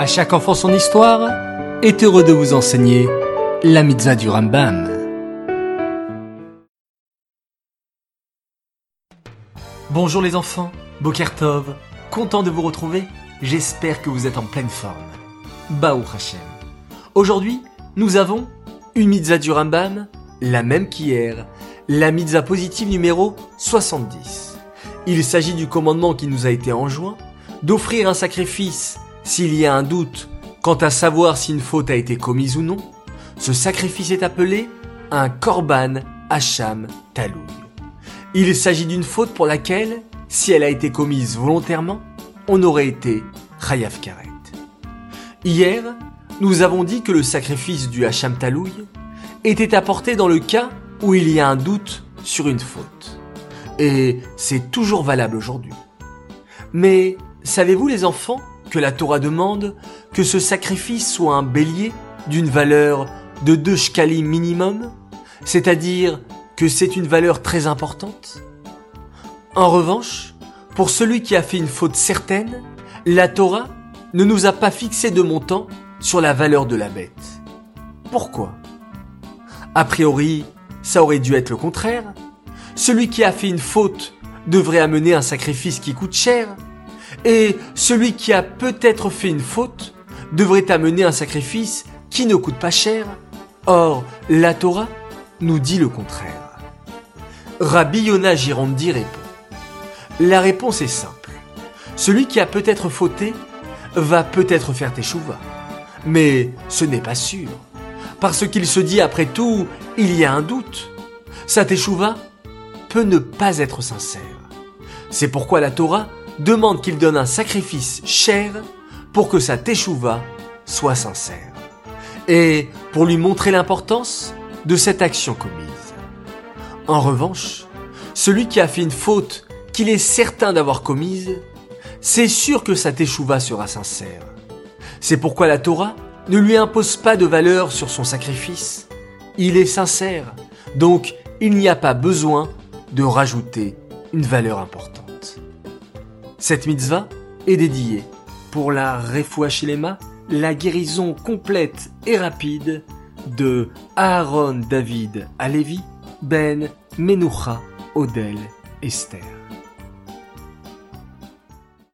À chaque enfant son histoire est heureux de vous enseigner la mitzvah du Rambam. Bonjour les enfants, Bokertov, content de vous retrouver, j'espère que vous êtes en pleine forme. Baou Hashem. Aujourd'hui, nous avons une mitzvah du Rambam, la même qu'hier, la mitzvah positive numéro 70. Il s'agit du commandement qui nous a été enjoint d'offrir un sacrifice s'il y a un doute quant à savoir si une faute a été commise ou non. Ce sacrifice est appelé un korban hacham talouy. Il s'agit d'une faute pour laquelle, si elle a été commise volontairement, on aurait été chayav karet. Hier, nous avons dit que le sacrifice du hacham talouy était apporté dans le cas où il y a un doute sur une faute. Et c'est toujours valable aujourd'hui. Mais savez-vous les enfants que la Torah demande que ce sacrifice soit un bélier d'une valeur de deux shkalim minimum, c'est-à-dire que c'est une valeur très importante En revanche, pour celui qui a fait une faute certaine, la Torah ne nous a pas fixé de montant sur la valeur de la bête. Pourquoi? A priori, ça aurait dû être le contraire. Celui qui a fait une faute devrait amener un sacrifice qui coûte cher, et celui qui a peut-être fait une faute devrait amener un sacrifice qui ne coûte pas cher. Or, la Torah nous dit le contraire. Rabbi Yonah Girondi répond. La réponse est simple. Celui qui a peut-être fauté va peut-être faire teshuva. Mais ce n'est pas sûr. Parce qu'il se dit après tout, il y a un doute. Sa teshuva peut ne pas être sincère. C'est pourquoi la Torah demande qu'il donne un sacrifice cher pour que sa teshuva soit sincère. Et pour lui montrer l'importance de cette action commise. En revanche, celui qui a fait une faute qu'il est certain d'avoir commise, c'est sûr que sa teshuva sera sincère. C'est pourquoi la Torah ne lui impose pas de valeur sur son sacrifice. Il est sincère, donc il n'y a pas besoin de rajouter une valeur importante. Cette mitzvah est dédiée pour la Refuachilema, la guérison complète et rapide de Aaron David Alevi, Ben Menucha Odel Esther.